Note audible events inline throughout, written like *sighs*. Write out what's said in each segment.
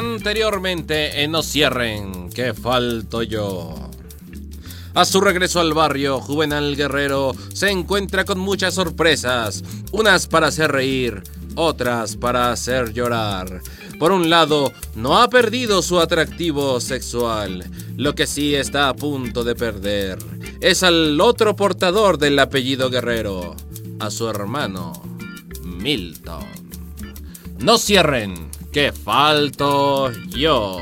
Anteriormente en No Cierren, que falto yo. A su regreso al barrio, Juvenal Guerrero se encuentra con muchas sorpresas, unas para hacer reír, otras para hacer llorar. Por un lado, no ha perdido su atractivo sexual, lo que sí está a punto de perder es al otro portador del apellido Guerrero, a su hermano, Milton. No cierren, que falto yo.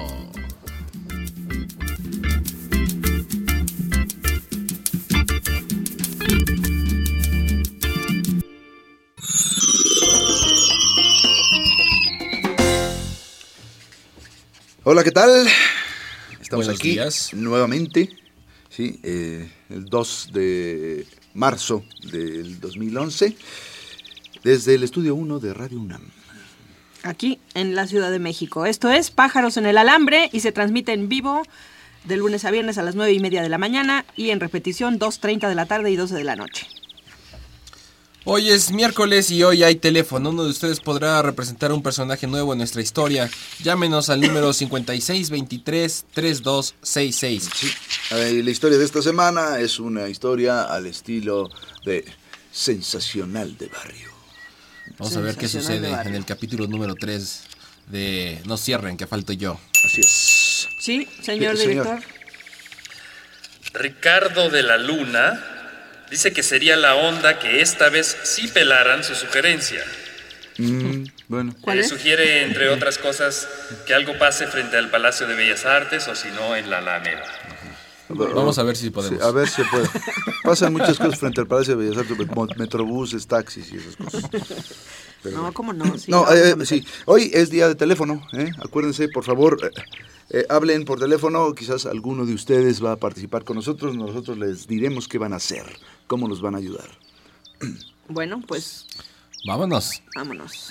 Hola, ¿qué tal? Estamos Buenos aquí días. nuevamente, sí, eh, el 2 de marzo del 2011, desde el estudio 1 de Radio UNAM. Aquí en la Ciudad de México. Esto es Pájaros en el Alambre y se transmite en vivo de lunes a viernes a las 9 y media de la mañana y en repetición 2.30 de la tarde y 12 de la noche. Hoy es miércoles y hoy hay teléfono. Uno de ustedes podrá representar un personaje nuevo en nuestra historia. Llámenos al número 5623-3266. Sí, la historia de esta semana es una historia al estilo de sensacional de barrio. Vamos a ver qué sucede en el capítulo número 3 de No cierren, que falto yo. Así es. Sí, señor Sí, señor. director. Ricardo de la Luna dice que sería la onda que esta vez sí pelaran su sugerencia. Mm, bueno, ¿Cuál Eh, es? Sugiere, entre otras cosas, que algo pase frente al Palacio de Bellas Artes o si no en la Alameda. Vamos a ver si podemos. sí, a ver si puede. Pasan muchas cosas frente al Palacio de Bellas Artes, metrobuses, taxis y esas cosas. Pero No. ¿cómo no? Sí, no, vamos eh, a meter. sí. Hoy es día de teléfono, ¿eh? Acuérdense, por favor, eh, eh, hablen por teléfono. Quizás alguno de ustedes va a participar con nosotros. Nosotros les diremos qué van a hacer, cómo nos van a ayudar. Bueno, pues Vámonos. vámonos.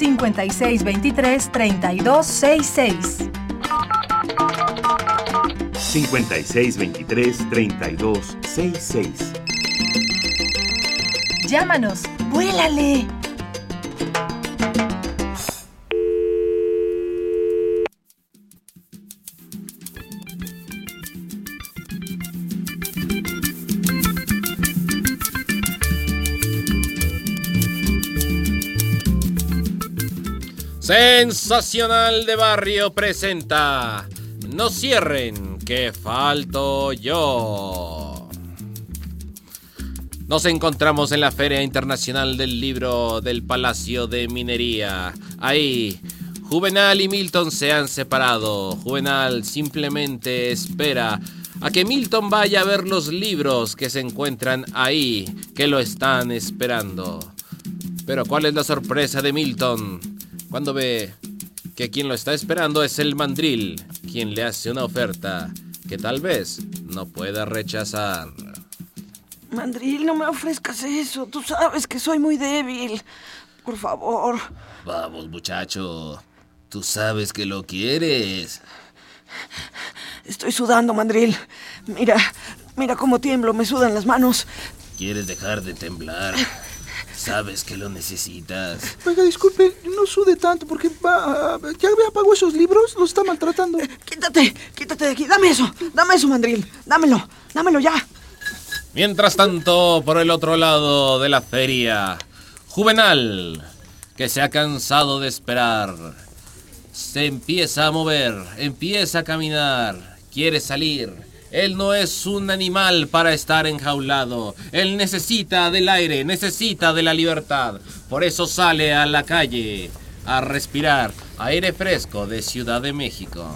5623-3266. 5623-3266. Llámanos. ¡Vuélale! Sensacional de Barrio presenta No cierren, que falto yo. Nos encontramos en la Feria Internacional del Libro del Palacio de Minería. Ahí, Juvenal y Milton se han separado. Juvenal simplemente espera a que Milton vaya a ver los libros que se encuentran ahí, que lo están esperando. Pero ¿cuál es la sorpresa de Milton cuando ve que quien lo está esperando es el mandril, quien le hace una oferta que tal vez no pueda rechazar? Mandril, no me ofrezcas eso. Tú sabes que soy muy débil. Por favor. Vamos, muchacho, tú sabes que lo quieres. Estoy sudando, Mandril. Mira, mira cómo tiemblo. Me sudan las manos. ¿Quieres dejar de temblar? Sabes que lo necesitas. Oiga, disculpe, no sude tanto porque va, ya me apagó esos libros, los está maltratando. Quítate, quítate de aquí. Dame eso. Dame eso, Mandril. Dámelo. Dámelo ya. Mientras tanto, por el otro lado de la feria, Juvenal, que se ha cansado de esperar, se empieza a mover, empieza a caminar, quiere salir. Él no es un animal para estar enjaulado. Él necesita del aire, necesita de la libertad. Por eso sale a la calle a respirar aire fresco de Ciudad de México.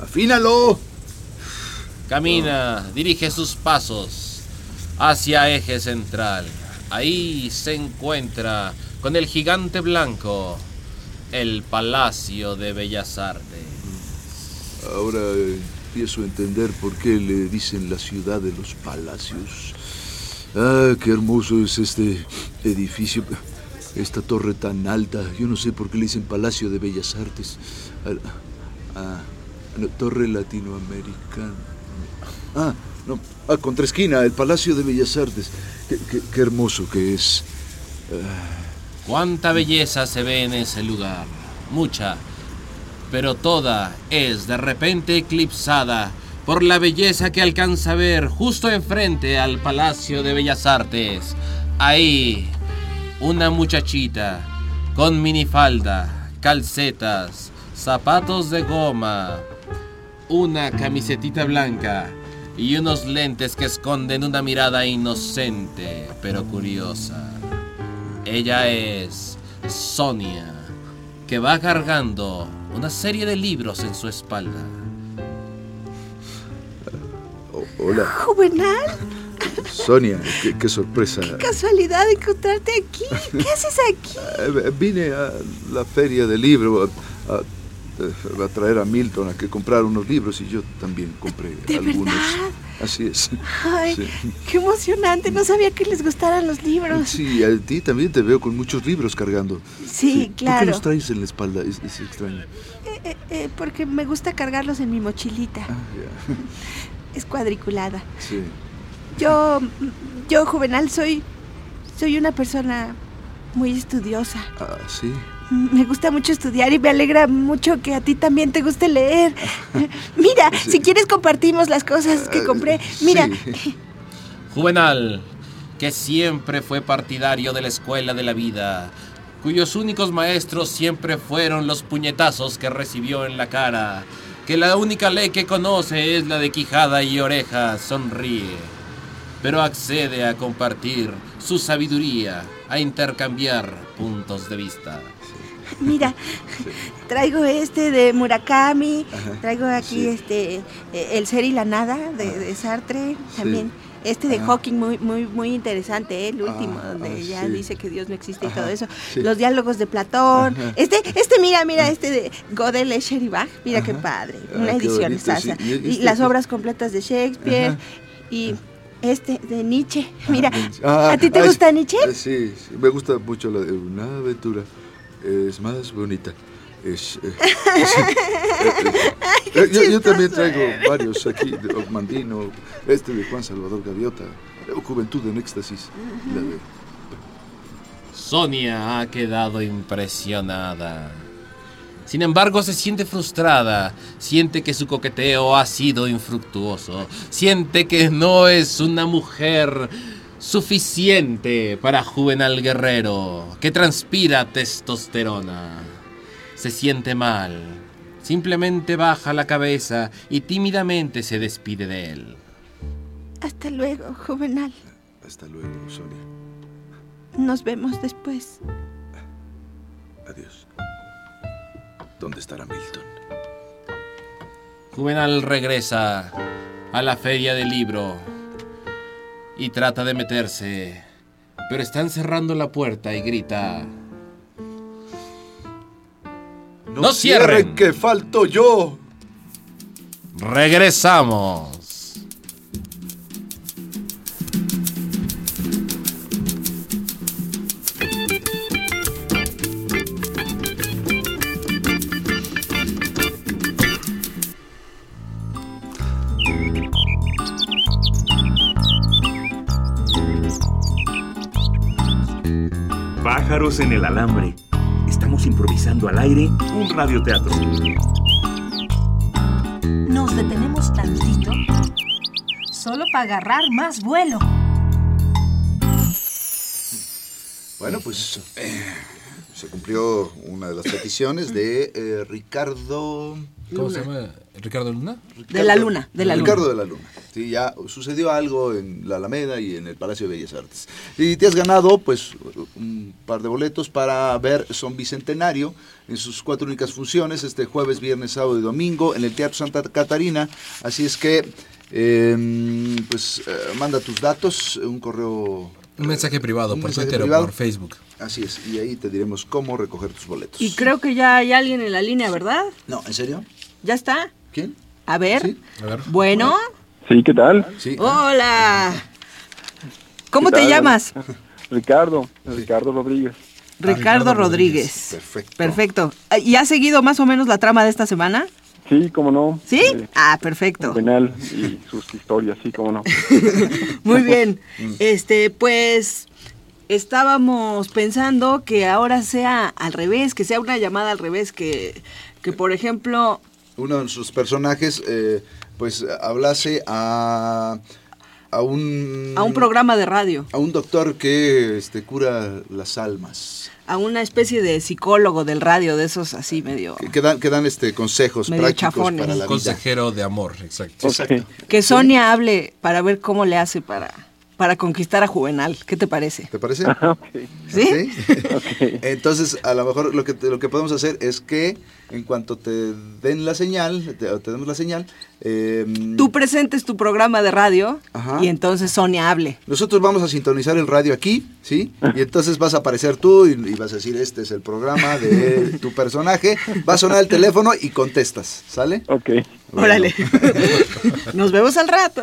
Afínalo. Camina, dirige sus pasos hacia eje central. Ahí se encuentra con el gigante blanco, el Palacio de Bellas Artes. Ahora eh, empiezo a entender por qué le dicen la ciudad de los palacios. Ah, qué hermoso es este edificio. Esta torre tan alta. Yo no sé por qué le dicen Palacio de Bellas Artes. Ah, ah, torre Latinoamericana. Ah, no. Ah, contra esquina, el Palacio de Bellas Artes. Qué, qué- qué hermoso que es. Cuánta belleza se ve en ese lugar. Mucha. Pero toda es de repente eclipsada por la belleza que alcanza a ver justo enfrente al Palacio de Bellas Artes. Ahí, una muchachita con minifalda, calcetas, zapatos de goma, una camisetita blanca y unos lentes que esconden una mirada inocente pero curiosa. Ella es Sonia, que va cargando una serie de libros en su espalda. Hola, Juvenal, Sonia, qué, qué sorpresa. casualidad encontrarte aquí. ¿Qué haces aquí? Eh, Vine a la feria del libro a, a- a traer a Milton a que comprara unos libros y yo también compré ¿De algunos. verdad? Así es. Ay, Sí. qué emocionante. No sabía que les gustaran los libros. Sí, a ti también te veo con muchos libros cargando. Sí, ¿Por qué claro. los traes en la espalda? Es, es extraño. Eh, eh, eh, porque me gusta cargarlos en mi mochilita. Ah. *laughs* Es cuadriculada. Sí. Yo, yo, Juvenal, soy, soy una persona muy estudiosa. Ah, sí. *laughs* Me gusta mucho estudiar y me alegra mucho que a ti también te guste leer. *laughs* Mira, Sí. si quieres compartimos las cosas que Ah, compré. Mira, sí. *laughs* Juvenal, que siempre fue partidario de la escuela de la vida, cuyos únicos maestros siempre fueron los puñetazos que recibió en la cara, que la única ley que conoce es la de quijada y oreja, sonríe, pero accede a compartir su sabiduría, a intercambiar puntos de vista. Mira, traigo este de Murakami, Ajá, traigo aquí sí. este eh, El ser y la nada de, de Sartre, también. Este de Ajá. Hawking muy muy muy interesante, ¿eh? el último, Ah, donde ah, ya sí. dice que Dios no existe y todo eso. Los diálogos de Platón. Este este mira, mira este de Godel, Escher y Bach. Mira qué padre, Ah, una edición bonito, sasa. Y Y, este las obras completas de Shakespeare y este de Nietzsche. Mira, Ah, ¿a ti te gusta. Nietzsche? Sí, sí, me gusta mucho la de una aventura. Es más bonita. Es, eh, *laughs* eh, eh, yo, yo también traigo varios aquí, de Mandino, este de Juan Salvador Gaviota, eh, Juventud en Éxtasis. la de- Sonia ha quedado impresionada. Sin embargo, se siente frustrada, siente que su coqueteo ha sido infructuoso, siente que no es una mujer suficiente para Juvenal Guerrero, que transpira testosterona. Se siente mal, simplemente baja la cabeza y tímidamente se despide de él. Hasta luego, Juvenal. Hasta luego, Sonia. Nos vemos después. Adiós. ¿Dónde estará Milton? Juvenal regresa a la feria del libro y trata de meterse, pero están cerrando la puerta y grita. ¡No cierren! que falto yo! Regresamos. En el alambre. Estamos improvisando al aire un radioteatro. Nos detenemos tantito solo para agarrar más vuelo. Bueno, pues eh, se cumplió una de las peticiones de eh, Ricardo... ¿Cómo se llama? ¿Ricardo Luna? De la luna, de la luna. Ricardo de la Luna. Sí, ya sucedió algo en la Alameda y en el Palacio de Bellas Artes. Y te has ganado, pues, un par de boletos para ver Son Bicentenario en sus cuatro únicas funciones, este jueves, viernes, sábado y domingo, en el Teatro Santa Catarina. Así es que, eh, pues, eh, manda tus datos, un correo Un mensaje privado Un por mensaje Twitter privado. o por Facebook. Así es, y ahí te diremos cómo recoger tus boletos. Y creo que ya hay alguien en la línea, ¿verdad? No, ¿en serio? ¿Ya está? ¿Quién? A ver. Sí. A ver. Bueno. Sí, ¿qué tal? Sí. Hola. ¿Cómo ¿Qué te tal? llamas? *laughs* Ricardo, Ricardo Rodríguez. Ricardo Rodríguez. Perfecto. Perfecto. ¿Y has seguido más o menos la trama de esta semana? Sí, cómo no. ¿Sí? Eh, Ah, perfecto. Juvenal y sus historias, sí, cómo no. *laughs* Muy bien. Este, pues estábamos pensando que ahora sea al revés, que sea una llamada al revés, que, que por ejemplo, Uno de sus personajes, eh, pues, hablase a, a un... a un programa de radio, A un doctor que este, cura las almas. a una especie de psicólogo del radio, de esos así medio... Que, que dan, que dan este, consejos Medio prácticos chafones. para la vida. Consejero de amor, exacto. Que Sonia hable para ver cómo le hace para, para conquistar a Juvenal. ¿Qué te parece? ¿Te parece? *laughs* ¿Sí? *laughs* Entonces, a lo mejor lo que, lo que podemos hacer es que en cuanto te den la señal, te, demos la señal, eh, Tú presentes tu programa de radio Ajá. y entonces Sonia hable. nosotros vamos a sintonizar el radio aquí, ¿sí? Y entonces vas a aparecer tú y, y vas a decir, este es el programa de *laughs* tu personaje. Va a sonar el teléfono y contestas, ¿sale? Ok. Órale. *laughs* Nos vemos al rato.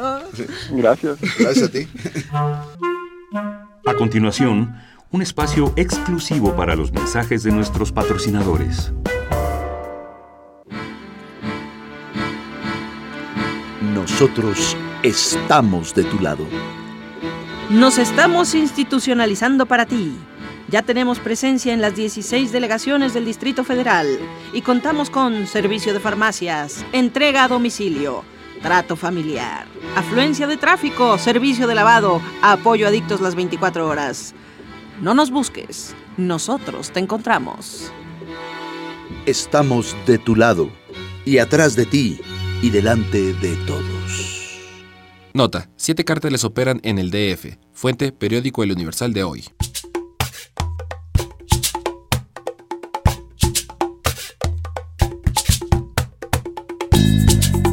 Gracias. Gracias a ti. A continuación, un espacio exclusivo para los mensajes de nuestros patrocinadores. Nosotros estamos de tu lado. Nos estamos institucionalizando para ti. Ya tenemos presencia en las 16 delegaciones del Distrito Federal y contamos con servicio de farmacias, entrega a domicilio, trato familiar, afluencia de tráfico, servicio de lavado, apoyo a adictos las 24 horas. No nos busques, nosotros te encontramos. Estamos de tu lado y atrás de ti y delante de todos. Nota, siete cárteles operan en el DF. Fuente, periódico El Universal de hoy.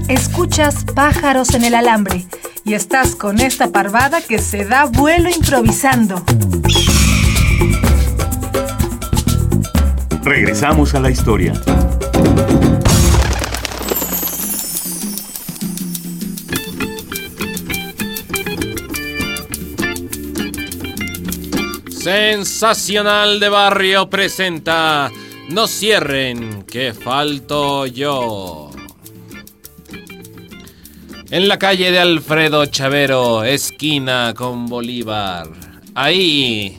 Escuchas pájaros en el alambre y estás con esta parvada que se da vuelo improvisando. Regresamos a la historia. Sensacional de Barrio presenta No cierren, que falto yo. En la calle de Alfredo Chavero, esquina con Bolívar. Ahí,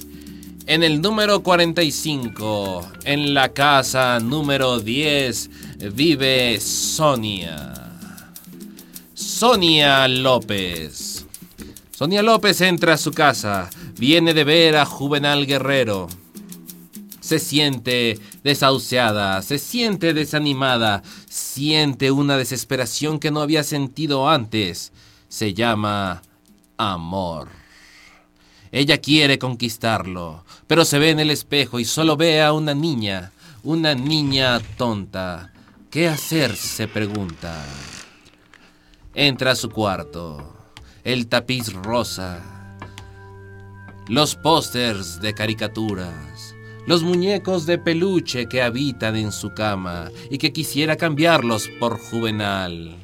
en el número 45, en la casa número 10, vive Sonia. Sonia López. Sonia López entra a su casa, viene de ver a Juvenal Guerrero. Se siente desahuciada, se siente desanimada, siente una desesperación que no había sentido antes. Se llama amor. Ella quiere conquistarlo, pero se ve en el espejo y solo ve a una niña, una niña tonta. ¿Qué hacer? se pregunta. Entra a su cuarto. El tapiz rosa. Los pósters de caricaturas. Los muñecos de peluche que habitan en su cama y que quisiera cambiarlos por juvenal.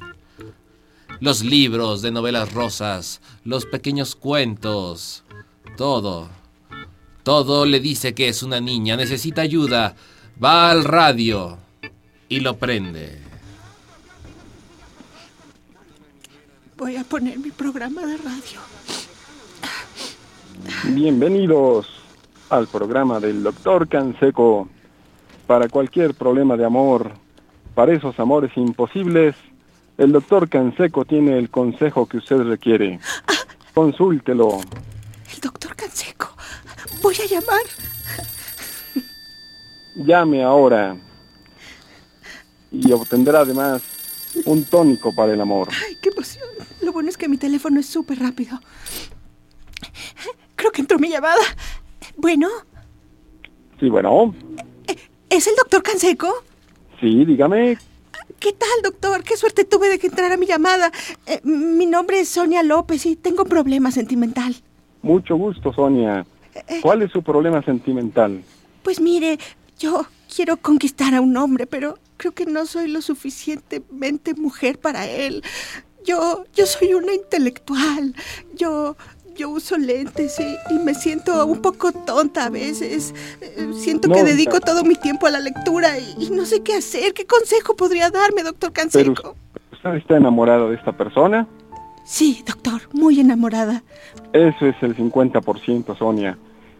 Los libros de novelas rosas, los pequeños cuentos, todo. Todo le dice que es una niña, necesita ayuda. Va al radio y lo prende. Voy a poner mi programa de radio. Bienvenidos al programa del Doctor Canseco. Para cualquier problema de amor, para esos amores imposibles, el Doctor Canseco tiene el consejo que usted requiere. Consúltelo. El doctor Canseco. Voy a llamar. Llame ahora y obtendrá además un tónico para el amor. Ay, qué emoción. Lo bueno es que mi teléfono es súper rápido. Creo que entró mi llamada. Bueno, Sí, bueno, ¿es el doctor Canseco? sí, dígame. ¿Qué tal, doctor? Qué suerte tuve de que entrara mi llamada. Eh, mi nombre es Sonia López y tengo un problema sentimental. Mucho gusto, Sonia. ¿Cuál es su problema sentimental? Pues mire, yo quiero conquistar a un hombre, pero creo que no soy lo suficientemente mujer para él. Yo, yo soy una intelectual. Yo, yo uso lentes y, me siento un poco tonta a veces. Eh, siento que dedico todo mi tiempo a la lectura y, no sé qué hacer. ¿Qué consejo podría darme, doctor Canseco? ¿Usted está enamorado de esta persona? Sí, doctor, muy enamorada. Eso es el 50%, Sonia.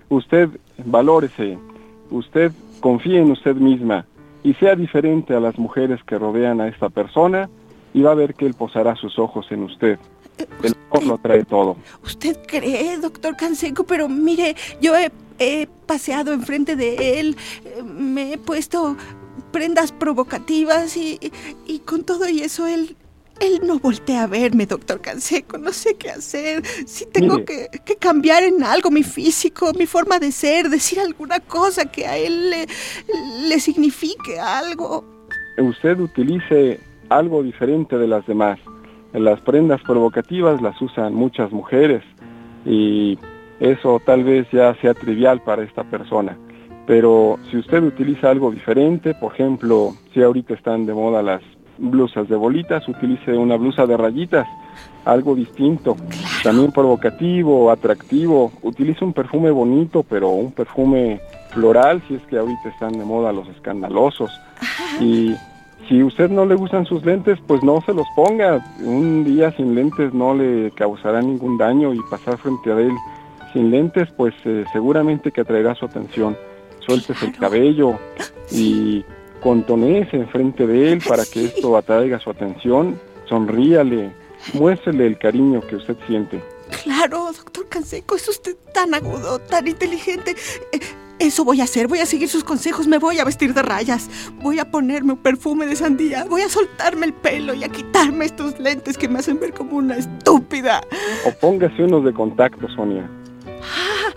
Usted valórese, usted confíe en usted misma y sea diferente a las mujeres que rodean a esta persona y va a ver que él posará sus ojos en usted. El amor lo trae todo. ¿Usted cree, doctor Canseco? Pero mire, yo he, he paseado enfrente de él, me he puesto prendas provocativas y, y con todo y eso él él no voltea a verme, doctor Canseco. No sé qué hacer. Si tengo que, cambiar en algo mi físico, mi forma de ser, decir alguna cosa que a él le, le signifique algo. Usted utilice algo diferente de las demás. Las prendas provocativas las usan muchas mujeres y eso tal vez ya sea trivial para esta persona. Pero si usted utiliza algo diferente, por ejemplo, si ahorita están de moda las blusas de bolitas, utilice una blusa de rayitas, algo distinto, también provocativo, atractivo, utilice un perfume bonito, pero un perfume floral, si es que ahorita están de moda los escandalosos. Y si usted no le gustan sus lentes, pues no se los ponga. Un día sin lentes no le causará ningún daño y pasar frente a él sin lentes, pues eh, seguramente que atraerá su atención. Suéltese el cabello y contonese enfrente de él para que esto atraiga su atención, sonríale, muéstrele el cariño que usted siente. Claro, doctor Canseco, es usted tan agudo, tan inteligente. Eh, eso voy a hacer, voy a seguir sus consejos, me voy a vestir de rayas, voy a ponerme un perfume de sandía, voy a soltarme el pelo y a quitarme estos lentes que me hacen ver como una estúpida. O póngase unos de contacto, Sonia. Ah,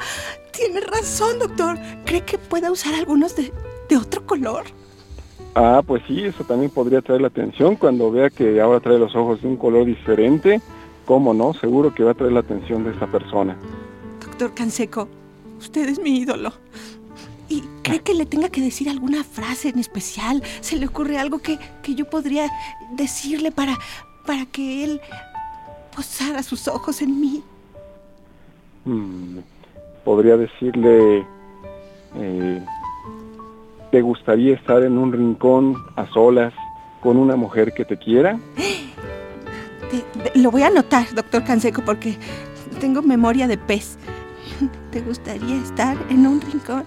tiene razón, doctor. ¿Cree que pueda usar algunos de, de otro color? Ah, pues sí, eso también podría traer la atención cuando vea que ahora trae los ojos de un color diferente. ¿Cómo no? Seguro que va a traer la atención de esa persona. Doctor Canseco, usted es mi ídolo. ¿Y cree que le tenga que decir alguna frase en especial? ¿Se le ocurre algo que, yo podría decirle para, para que él posara sus ojos en mí? Hmm, podría decirle... Eh, ¿Te gustaría estar en un rincón a solas con una mujer que te quiera? *gasps* lo voy a anotar, doctor Canseco, porque tengo memoria de pez. *laughs* ¿Te gustaría estar en un rincón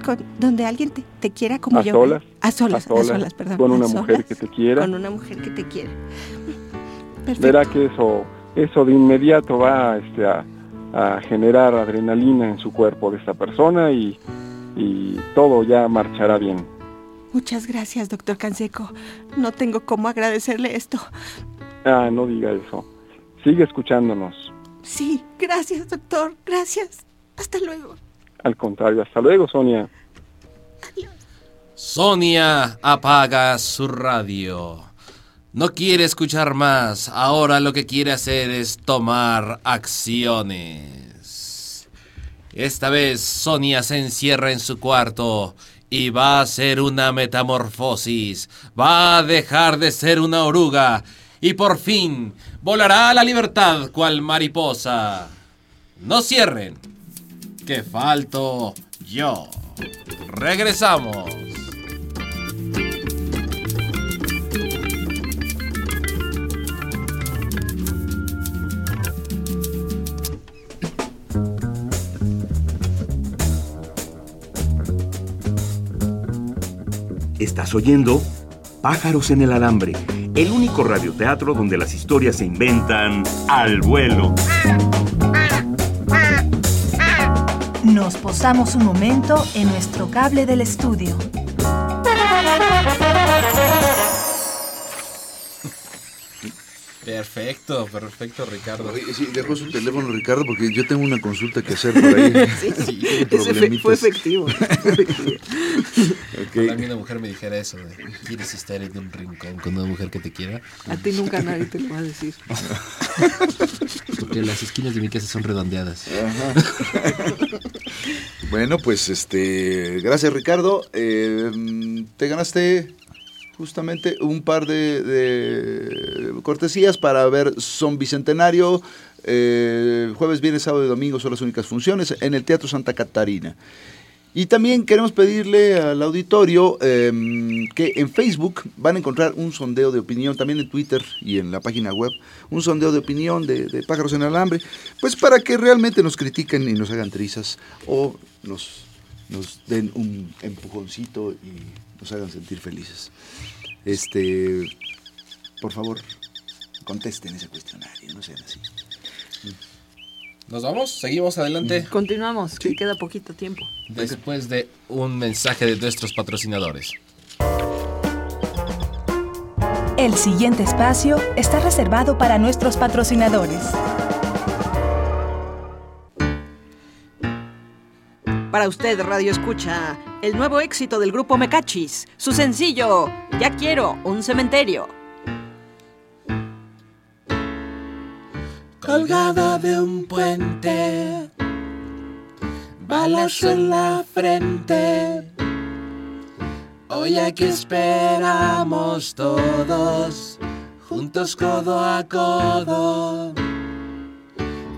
con, donde alguien te, quiera como a yo? Solas, a solas, a solas, perdón. Con una mujer que te quiera. Con una mujer que te quiera. Verá que eso, eso de inmediato va este, a, a generar adrenalina en su cuerpo de esta persona y y todo ya marchará bien. Muchas gracias, doctor Canseco. No tengo cómo agradecerle esto. Ah, no diga eso. Sigue escuchándonos. Sí, gracias, doctor. Gracias. Hasta luego. Al contrario, hasta luego, Sonia. Sonia apaga su radio. No quiere escuchar más. Ahora lo que quiere hacer es tomar acciones. Esta vez Sonia se encierra en su cuarto y va a hacer una metamorfosis. Va a dejar de ser una oruga y por fin volará a la libertad cual mariposa. No cierren, que falto yo. Regresamos. Estás oyendo Pájaros en el Alambre, el único radioteatro donde las historias se inventan al vuelo. Nos posamos un momento en nuestro cable del estudio. Perfecto, perfecto, Ricardo. Oye, sí, dejó su teléfono, Ricardo, porque yo tengo una consulta que hacer por ahí. *laughs* Sí, ese fue, problemitas. fue efectivo. Ok. Ojalá una mujer me dijera eso. de, ¿Quieres estar en un rincón con una mujer que te quiera? A ti nunca nadie te lo va a decir. *laughs* Porque las esquinas de mi casa son redondeadas. *laughs* Bueno, pues este, gracias Ricardo. Eh, te ganaste justamente un par de, cortesías para ver Son Bicentenario. eh, jueves, viernes, sábado y domingo son las únicas funciones en el Teatro Santa Catarina. Y también queremos pedirle al auditorio eh, que en Facebook van a encontrar un sondeo de opinión, también en Twitter y en la página web, un sondeo de opinión de, de pájaros en alambre, pues para que realmente nos critiquen y nos hagan trizas o nos, nos den un empujoncito y nos hagan sentir felices. Este, por favor, contesten ese cuestionario, no sean así. ¿Nos vamos? ¿Seguimos adelante? Continuamos, que queda poquito tiempo. Después de un mensaje de nuestros patrocinadores. El siguiente espacio está reservado para nuestros patrocinadores. Para usted, Radio Escucha, el nuevo éxito del grupo Mecachis, su sencillo, Ya quiero un cementerio. Colgada de un puente, balas en la frente. Hoy aquí esperamos todos, juntos codo a codo.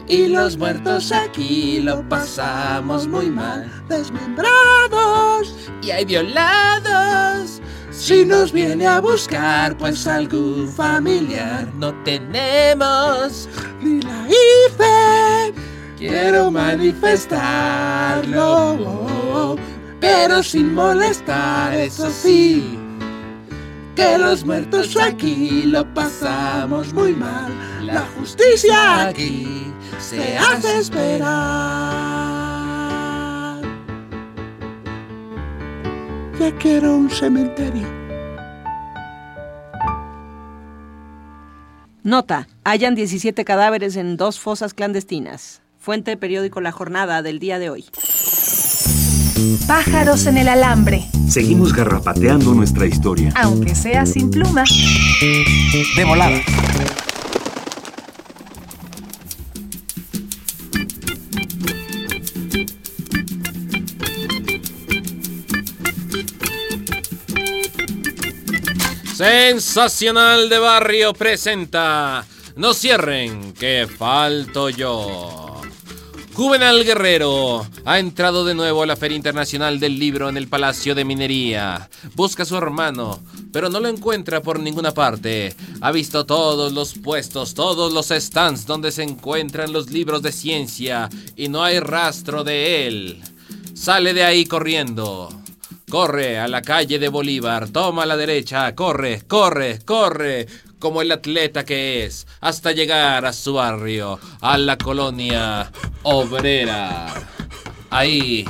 Y los muertos aquí lo pasamos muy mal, desmembrados y hay violados. Si nos viene a buscar, pues algún familiar no tenemos ni la hice. Quiero manifestarlo, pero sin molestar, eso sí. Que los muertos aquí lo pasamos muy mal. La justicia aquí se hace esperar. Ya quiero un cementerio. Nota, hayan 17 cadáveres en dos fosas clandestinas. Fuente periódico La Jornada del día de hoy. Pájaros en el alambre, Seguimos garrapateando nuestra historia. aunque sea sin pluma. De volada. Sensacional de Barrio presenta No cierren, que falto yo. Juvenal Guerrero ha entrado de nuevo a la Feria Internacional del Libro en el Palacio de Minería. Busca a su hermano, pero no lo encuentra por ninguna parte. Ha visto todos los puestos, todos los stands donde se encuentran los libros de ciencia y no hay rastro de él. Sale de ahí corriendo. Corre a la calle de Bolívar, toma a la derecha, corre, corre, corre, como el atleta que es, hasta llegar a su barrio, a la colonia obrera. Ahí,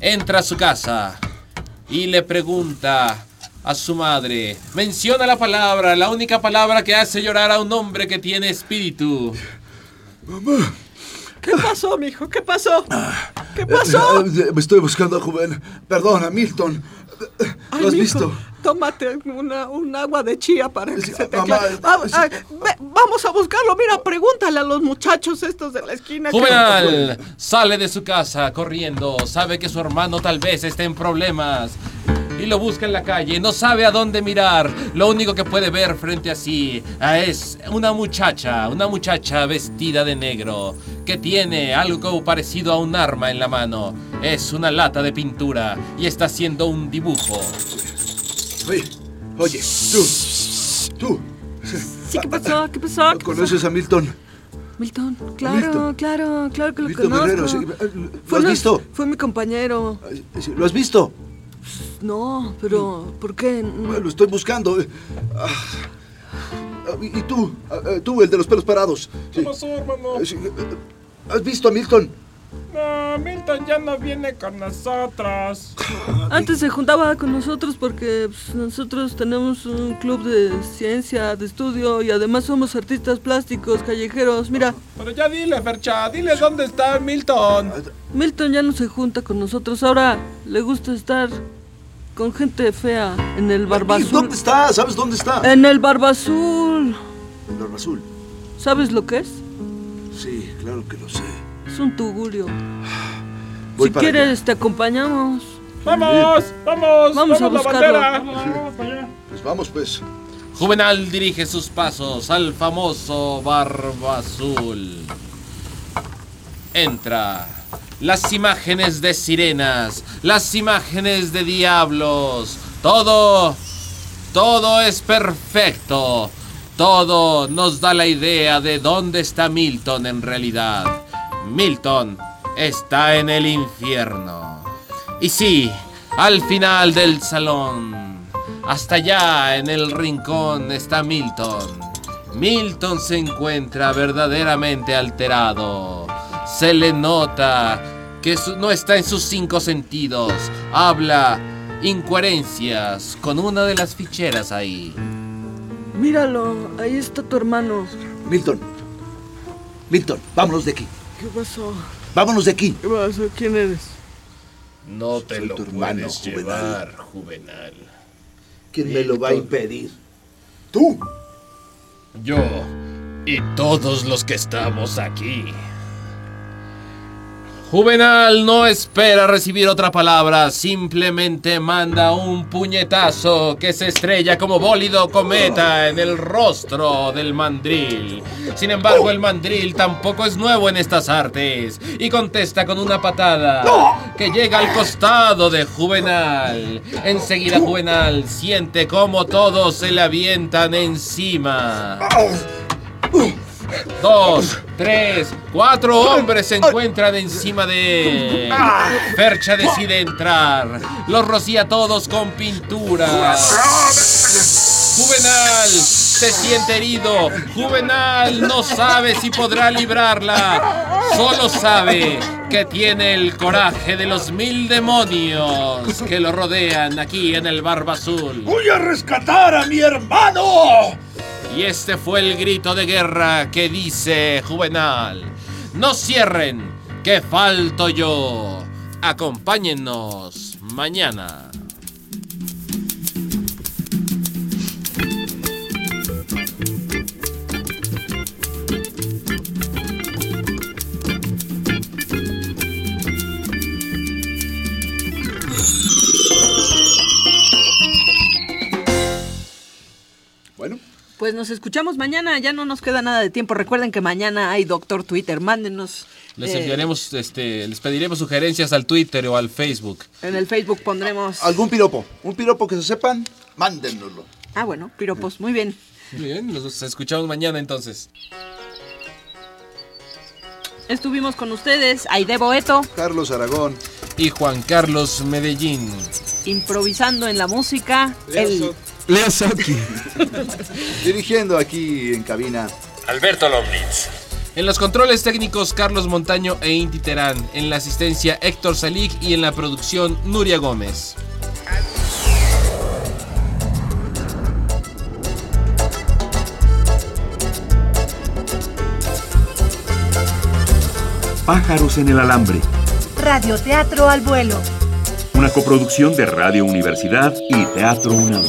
entra a su casa y le pregunta a su madre, menciona la palabra, la única palabra que hace llorar a un hombre que tiene espíritu. ¿Qué pasó, mijo? ¿Qué pasó? ¿Qué pasó? Eh, Me estoy buscando a Juven. Perdona, Milton. Ay, ¿Lo has mijo, visto? Tómate una, un agua de chía para que Sí, se te mamá, aclare. Va- sí. ah, ve- vamos a buscarlo. Mira, pregúntale a los muchachos estos de la esquina. que- Juvenal sale de su casa corriendo, sabe que su hermano tal vez esté en problemas y lo busca en la calle, no sabe a dónde mirar, lo único que puede ver frente a sí ah, es una muchacha, una muchacha vestida de negro que tiene algo parecido a un arma en la mano, es una lata de pintura y está haciendo un dibujo. Oye, oye, tú. Tú. Sí, ¿qué pasó? ¿Qué pasó? ¿Qué pasó? ¿Conoces a Milton? Milton, claro, Milton. claro, claro que lo Milton conozco. Guerrero, sí. ¿Lo Fue has visto? Fue mi compañero. Sí, ¿Lo has visto? No, pero ¿por qué? No. Lo estoy buscando. Ah. Ah, ¿Y tú? Ah, ah, Tú, el de los pelos parados. ¿Qué pasó, hermano? ¿Has visto a Milton? No, Milton ya no viene con nosotros. Antes se juntaba con nosotros porque pues, nosotros tenemos un club de ciencia, de estudio y además somos artistas plásticos, callejeros. Mira, Pero ya dile, Fercha, dile dónde está Milton. Milton ya no se junta con nosotros. Ahora le gusta estar con gente fea en el barba ¿Y azul. ¿Dónde está? ¿Sabes dónde está? En el barba azul. El barba azul. ¿Sabes lo que es? Sí, claro que lo sé. Es un tugurio. *sighs* Voy si para quieres, te acompañamos. ¡Vamos! ¡Vamos! Vamos a la buscarlo. allá. Pues vamos, pues. Juvenal dirige sus pasos al famoso Barba Azul. Entra. Las imágenes de sirenas, las imágenes de diablos, todo, todo es perfecto. Todo nos da la idea de dónde está Milton en realidad. Milton está en el infierno. Y sí, al final del salón, hasta allá en el rincón está Milton. Milton se encuentra verdaderamente alterado. Se le nota que no está en sus cinco sentidos. Habla incoherencias con una de las ficheras ahí. Míralo, ahí está tu hermano. Milton. Milton, vámonos de aquí. ¿Qué pasó? Vámonos de aquí. ¿Qué pasó? ¿Quién eres? No te Soy lo tu hermano, puedes Juvenal. llevar, Juvenal. ¿Quién me lo va a impedir? Tú. Yo y todos los que estamos aquí. Juvenal no espera recibir otra palabra, simplemente manda un puñetazo que se estrella como bólido cometa en el rostro del mandril. Sin embargo, el mandril tampoco es nuevo en estas artes y contesta con una patada que llega al costado de Juvenal. Enseguida Juvenal siente como todos se le avientan encima. Dos, tres, cuatro hombres se encuentran encima de él. Fercha decide entrar. Los rocía todos con pintura. Juvenal se siente herido. Juvenal no sabe si podrá librarla. Solo sabe que tiene el coraje de los mil demonios que lo rodean aquí en el Barba Azul. ¡Voy a rescatar a mi hermano! Y este fue el grito de guerra que dice Juvenal. No cierren, que falto yo. Acompáñennos mañana. Pues nos escuchamos mañana, ya no nos queda nada de tiempo. Recuerden que mañana hay Doctor Twitter, mándenos. Les eh, enviaremos, este, les pediremos sugerencias al Twitter o al Facebook. En el Facebook pondremos. algún piropo. Un piropo que se sepan, mándennoslo. Ah, bueno, piropos, muy bien. Muy bien, nos escuchamos mañana entonces. Estuvimos con ustedes, Aide Boeto, Carlos Aragón. Y Juan Carlos Medellín. improvisando en la música. El, Leo Soki. *laughs* Dirigiendo aquí en cabina. Alberto Lomnitz. En los controles técnicos Carlos Montaño e Inti Terán. En la asistencia Héctor Salik y en la producción Nuria Gómez. Pájaros en el alambre. Radioteatro al vuelo. Una coproducción de Radio Universidad y Teatro UNAM.